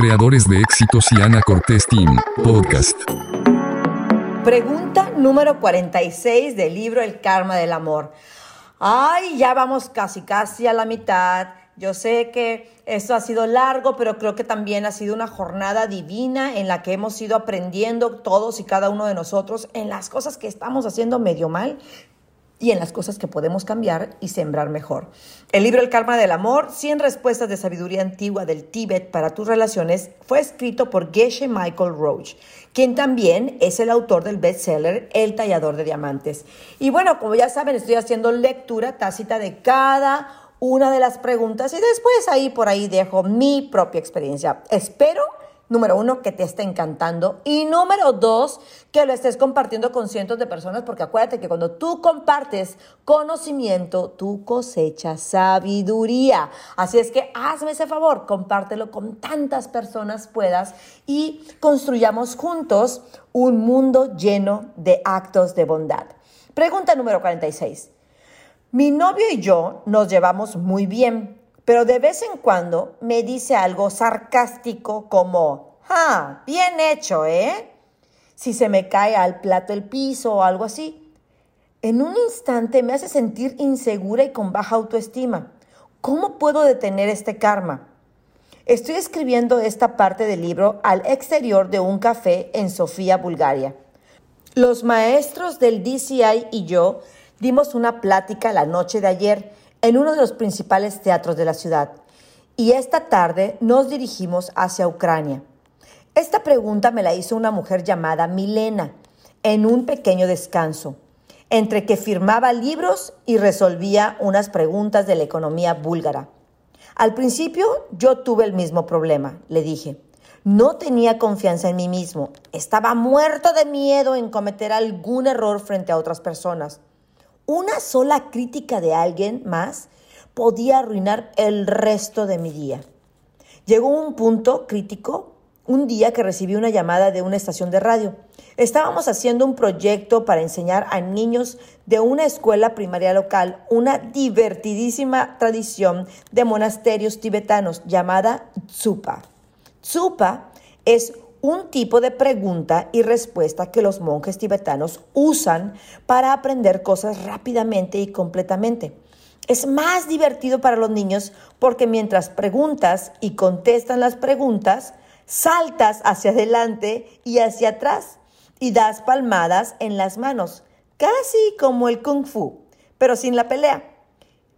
creadores de éxitos y Ana Cortés Team, podcast. Pregunta número 46 del libro El Karma del Amor. Ay, ya vamos casi, casi a la mitad. Yo sé que esto ha sido largo, pero creo que también ha sido una jornada divina en la que hemos ido aprendiendo todos y cada uno de nosotros en las cosas que estamos haciendo medio mal y en las cosas que podemos cambiar y sembrar mejor. El libro El Karma del Amor, 100 respuestas de sabiduría antigua del Tíbet para tus relaciones, fue escrito por Geshe Michael Roach, quien también es el autor del bestseller El tallador de diamantes. Y bueno, como ya saben, estoy haciendo lectura tácita de cada una de las preguntas y después ahí por ahí dejo mi propia experiencia. Espero número uno, que te esté encantando. Y número dos, que lo estés compartiendo con cientos de personas, porque acuérdate que cuando tú compartes conocimiento, tú cosechas sabiduría. Así es que hazme ese favor, compártelo con tantas personas puedas y construyamos juntos un mundo lleno de actos de bondad. Pregunta número 46. Mi novio y yo nos llevamos muy bien pero de vez en cuando me dice algo sarcástico como, ah, bien hecho, ¿eh? Si se me cae al plato el piso o algo así. En un instante me hace sentir insegura y con baja autoestima. ¿Cómo puedo detener este karma? Estoy escribiendo esta parte del libro al exterior de un café en Sofía, Bulgaria. Los maestros del DCI y yo dimos una plática la noche de ayer en uno de los principales teatros de la ciudad y esta tarde nos dirigimos hacia Ucrania. Esta pregunta me la hizo una mujer llamada Milena en un pequeño descanso, entre que firmaba libros y resolvía unas preguntas de la economía búlgara. Al principio yo tuve el mismo problema, le dije. No tenía confianza en mí mismo, estaba muerto de miedo en cometer algún error frente a otras personas. Una sola crítica de alguien más podía arruinar el resto de mi día. Llegó un punto crítico un día que recibí una llamada de una estación de radio. Estábamos haciendo un proyecto para enseñar a niños de una escuela primaria local una divertidísima tradición de monasterios tibetanos llamada Tsupa. Tsupa es un tipo de pregunta y respuesta que los monjes tibetanos usan para aprender cosas rápidamente y completamente. Es más divertido para los niños porque mientras preguntas y contestan las preguntas, saltas hacia adelante y hacia atrás y das palmadas en las manos, casi como el kung fu, pero sin la pelea.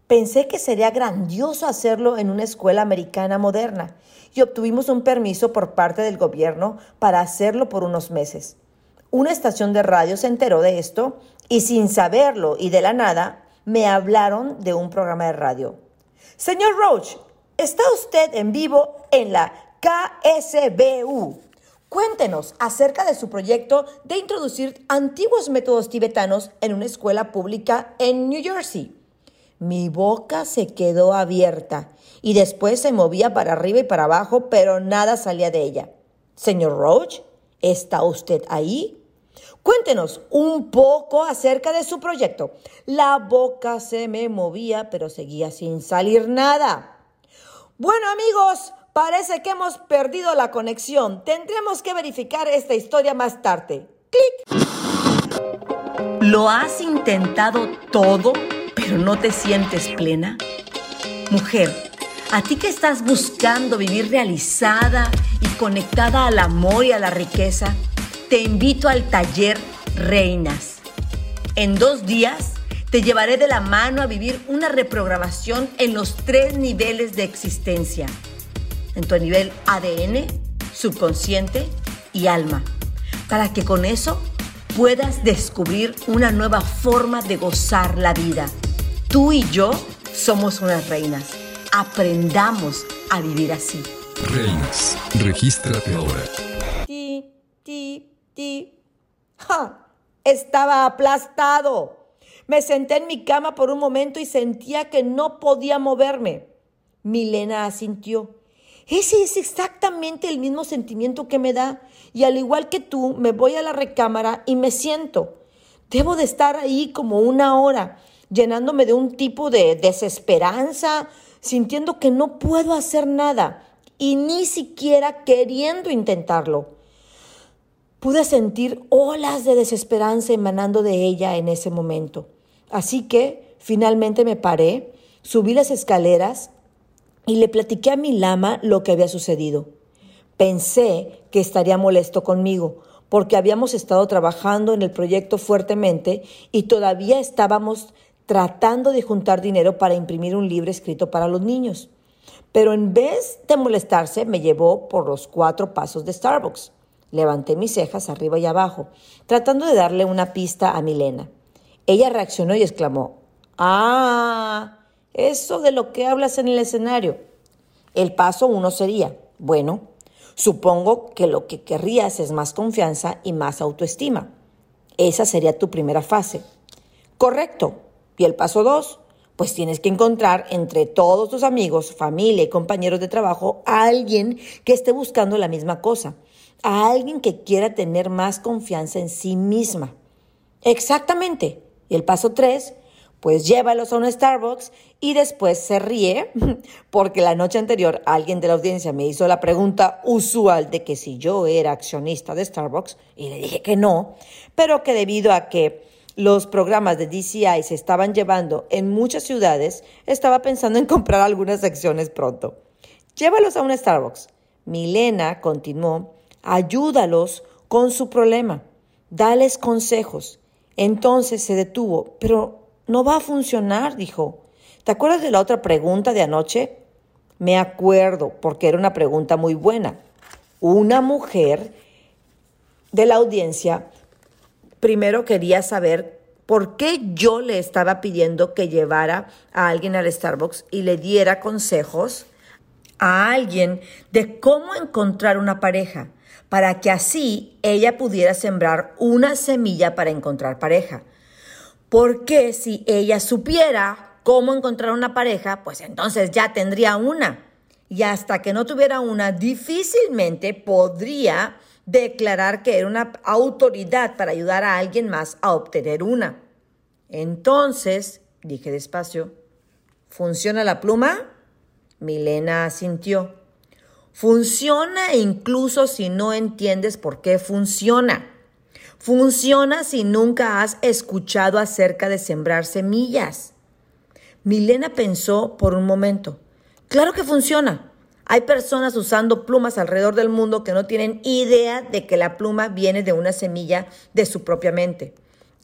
Pensé que sería grandioso hacerlo en una escuela americana moderna y obtuvimos un permiso por parte del gobierno para hacerlo por unos meses. Una estación de radio se enteró de esto y sin saberlo y de la nada me hablaron de un programa de radio. Señor Roach, está usted en vivo en la KSBU. Cuéntenos acerca de su proyecto de introducir antiguos métodos tibetanos en una escuela pública en New Jersey. Mi boca se quedó abierta y después se movía para arriba y para abajo, pero nada salía de ella. Señor Roach, ¿está usted ahí? Cuéntenos un poco acerca de su proyecto. La boca se me movía, pero seguía sin salir nada. Bueno amigos, parece que hemos perdido la conexión. Tendremos que verificar esta historia más tarde. ¡Clic! ¿Lo has intentado todo? pero no te sientes plena? Mujer, a ti que estás buscando vivir realizada y conectada al amor y a la riqueza, te invito al taller Reinas. En dos días te llevaré de la mano a vivir una reprogramación en los tres niveles de existencia. En tu nivel ADN, subconsciente y alma. Para que con eso puedas descubrir una nueva forma de gozar la vida Tú y yo somos unas reinas. Aprendamos a vivir así. Reinas, regístrate ahora. Ti, ti, ti. ¡Ja! Estaba aplastado. Me senté en mi cama por un momento y sentía que no podía moverme. Milena asintió. Ese es exactamente el mismo sentimiento que me da. Y al igual que tú, me voy a la recámara y me siento. Debo de estar ahí como una hora llenándome de un tipo de desesperanza, sintiendo que no puedo hacer nada. y ni siquiera queriendo intentarlo. Pude sentir olas de desesperanza emanando de ella en ese momento. Así que finalmente me paré, subí las escaleras y le platiqué a mi lama lo que había sucedido. Pensé que estaría molesto conmigo, porque habíamos estado trabajando en el proyecto fuertemente y todavía estábamos tratando de juntar dinero para imprimir un libro escrito para los niños. Pero en vez de molestarse, me llevó por los cuatro pasos de Starbucks. Levanté mis cejas arriba y abajo, tratando de darle una pista a Milena. Ella reaccionó y exclamó, Ah, eso de lo que hablas en el escenario. El paso uno sería, bueno, supongo que lo que querrías es más confianza y más autoestima. Esa sería tu primera fase. Correcto. Y el paso dos, pues tienes que encontrar entre todos tus amigos, familia y compañeros de trabajo a alguien que esté buscando la misma cosa, a alguien que quiera tener más confianza en sí misma. Exactamente. Y el paso tres, pues llévalos a un Starbucks y después se ríe porque la noche anterior alguien de la audiencia me hizo la pregunta usual de que si yo era accionista de Starbucks y le dije que no, pero que debido a que los programas de DCI se estaban llevando en muchas ciudades, estaba pensando en comprar algunas acciones pronto. Llévalos a un Starbucks. Milena continuó, ayúdalos con su problema, dales consejos. Entonces se detuvo, pero no va a funcionar, dijo. ¿Te acuerdas de la otra pregunta de anoche? Me acuerdo, porque era una pregunta muy buena. Una mujer de la audiencia primero quería saber por qué yo le estaba pidiendo que llevara a alguien al Starbucks y le diera consejos a alguien de cómo encontrar una pareja, para que así ella pudiera sembrar una semilla para encontrar pareja. Porque si ella supiera cómo encontrar una pareja, pues entonces ya tendría una. Y hasta que no tuviera una, difícilmente podría declarar que era una autoridad para ayudar a alguien más a obtener una. Entonces, dije despacio, ¿funciona la pluma? Milena asintió. Funciona incluso si no entiendes por qué funciona. Funciona si nunca has escuchado acerca de sembrar semillas. Milena pensó por un momento. Claro que funciona. Hay personas usando plumas alrededor del mundo que no tienen idea de que la pluma viene de una semilla de su propia mente.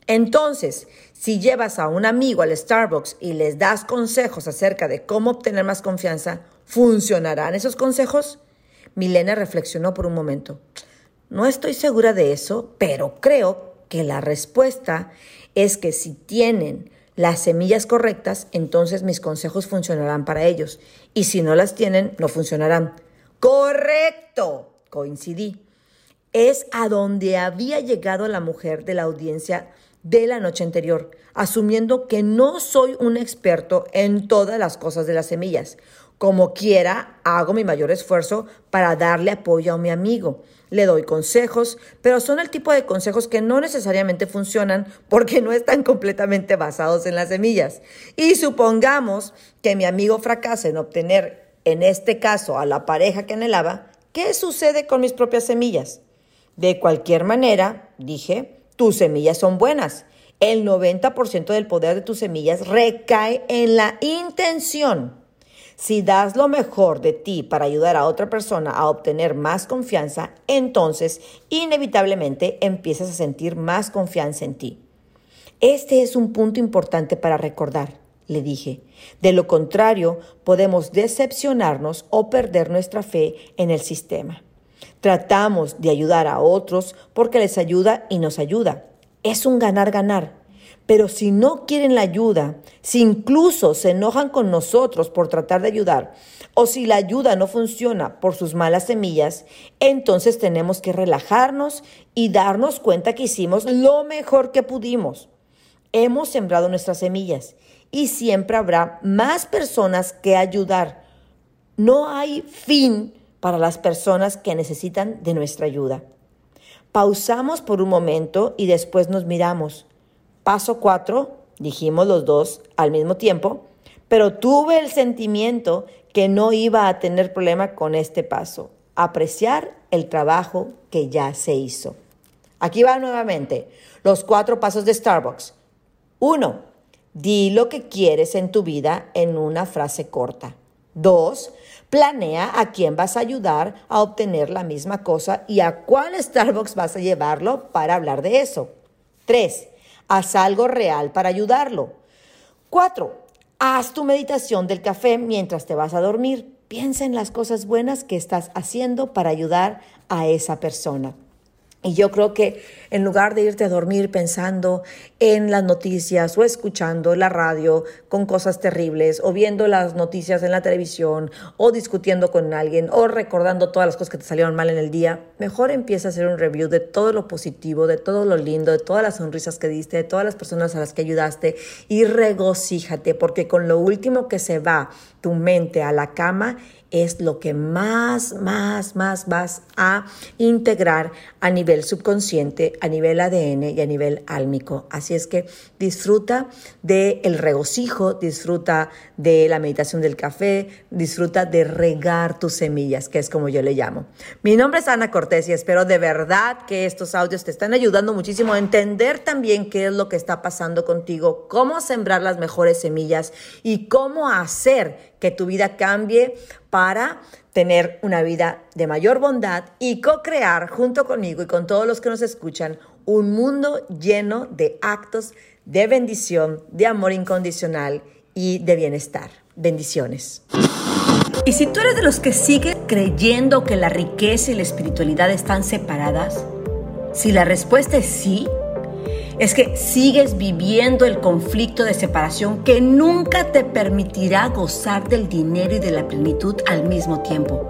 Entonces, si llevas a un amigo al Starbucks y les das consejos acerca de cómo obtener más confianza, ¿funcionarán esos consejos? Milena reflexionó por un momento. No estoy segura de eso, pero creo que la respuesta es que si tienen las semillas correctas, entonces mis consejos funcionarán para ellos. Y si no las tienen, no funcionarán. Correcto, coincidí. Es a donde había llegado la mujer de la audiencia de la noche anterior, asumiendo que no soy un experto en todas las cosas de las semillas. Como quiera, hago mi mayor esfuerzo para darle apoyo a mi amigo le doy consejos, pero son el tipo de consejos que no necesariamente funcionan porque no están completamente basados en las semillas. Y supongamos que mi amigo fracasa en obtener, en este caso, a la pareja que anhelaba, ¿qué sucede con mis propias semillas? De cualquier manera, dije, tus semillas son buenas. El 90% del poder de tus semillas recae en la intención. Si das lo mejor de ti para ayudar a otra persona a obtener más confianza, entonces inevitablemente empiezas a sentir más confianza en ti. Este es un punto importante para recordar, le dije. De lo contrario, podemos decepcionarnos o perder nuestra fe en el sistema. Tratamos de ayudar a otros porque les ayuda y nos ayuda. Es un ganar-ganar. Pero si no quieren la ayuda, si incluso se enojan con nosotros por tratar de ayudar, o si la ayuda no funciona por sus malas semillas, entonces tenemos que relajarnos y darnos cuenta que hicimos lo mejor que pudimos. Hemos sembrado nuestras semillas y siempre habrá más personas que ayudar. No hay fin para las personas que necesitan de nuestra ayuda. Pausamos por un momento y después nos miramos. Paso cuatro, dijimos los dos al mismo tiempo, pero tuve el sentimiento que no iba a tener problema con este paso, apreciar el trabajo que ya se hizo. Aquí va nuevamente los cuatro pasos de Starbucks. Uno, di lo que quieres en tu vida en una frase corta. Dos, planea a quién vas a ayudar a obtener la misma cosa y a cuál Starbucks vas a llevarlo para hablar de eso. Tres, haz algo real para ayudarlo. Cuatro, haz tu meditación del café mientras te vas a dormir. Piensa en las cosas buenas que estás haciendo para ayudar a esa persona. Y yo creo que en lugar de irte a dormir pensando en las noticias o escuchando la radio con cosas terribles o viendo las noticias en la televisión o discutiendo con alguien o recordando todas las cosas que te salieron mal en el día, mejor empieza a hacer un review de todo lo positivo, de todo lo lindo, de todas las sonrisas que diste, de todas las personas a las que ayudaste y regocíjate porque con lo último que se va tu mente a la cama es lo que más, más, más vas a integrar a nivel subconsciente, a nivel ADN y a nivel álmico. Así es que disfruta del el regocijo, disfruta de la meditación del café, disfruta de regar tus semillas, que es como yo le llamo. Mi nombre es Ana Cortés y espero de verdad que estos audios te están ayudando muchísimo a entender también qué es lo que está pasando contigo, cómo sembrar las mejores semillas y cómo hacer que tu vida cambie para tener una vida de mayor bondad y co-crear junto conmigo y con todos los que nos escuchan un mundo lleno de actos de bendición, de amor incondicional y de bienestar. Bendiciones. Y si tú eres de los que sigue creyendo que la riqueza y la espiritualidad están separadas, si la respuesta es sí, es que sigues viviendo el conflicto de separación que nunca te permitirá gozar del dinero y de la plenitud al mismo tiempo.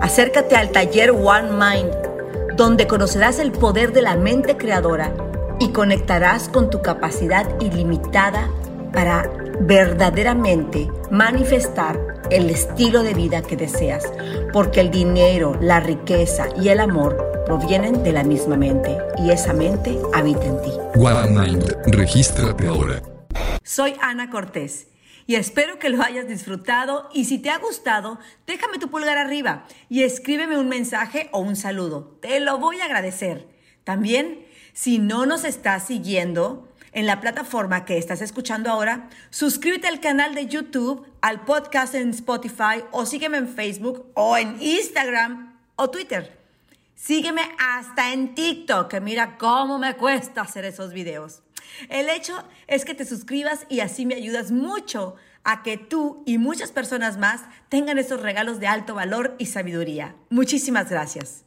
Acércate al taller One Mind, donde conocerás el poder de la mente creadora y conectarás con tu capacidad ilimitada para verdaderamente manifestar el estilo de vida que deseas, porque el dinero, la riqueza y el amor provienen de la misma mente y esa mente habita en ti. One Mind, regístrate ahora. Soy Ana Cortés y espero que lo hayas disfrutado y si te ha gustado, déjame tu pulgar arriba y escríbeme un mensaje o un saludo. Te lo voy a agradecer. También, si no nos estás siguiendo en la plataforma que estás escuchando ahora, suscríbete al canal de YouTube, al podcast en Spotify o sígueme en Facebook o en Instagram o Twitter. Sígueme hasta en TikTok, que mira cómo me cuesta hacer esos videos. El hecho es que te suscribas y así me ayudas mucho a que tú y muchas personas más tengan esos regalos de alto valor y sabiduría. Muchísimas gracias.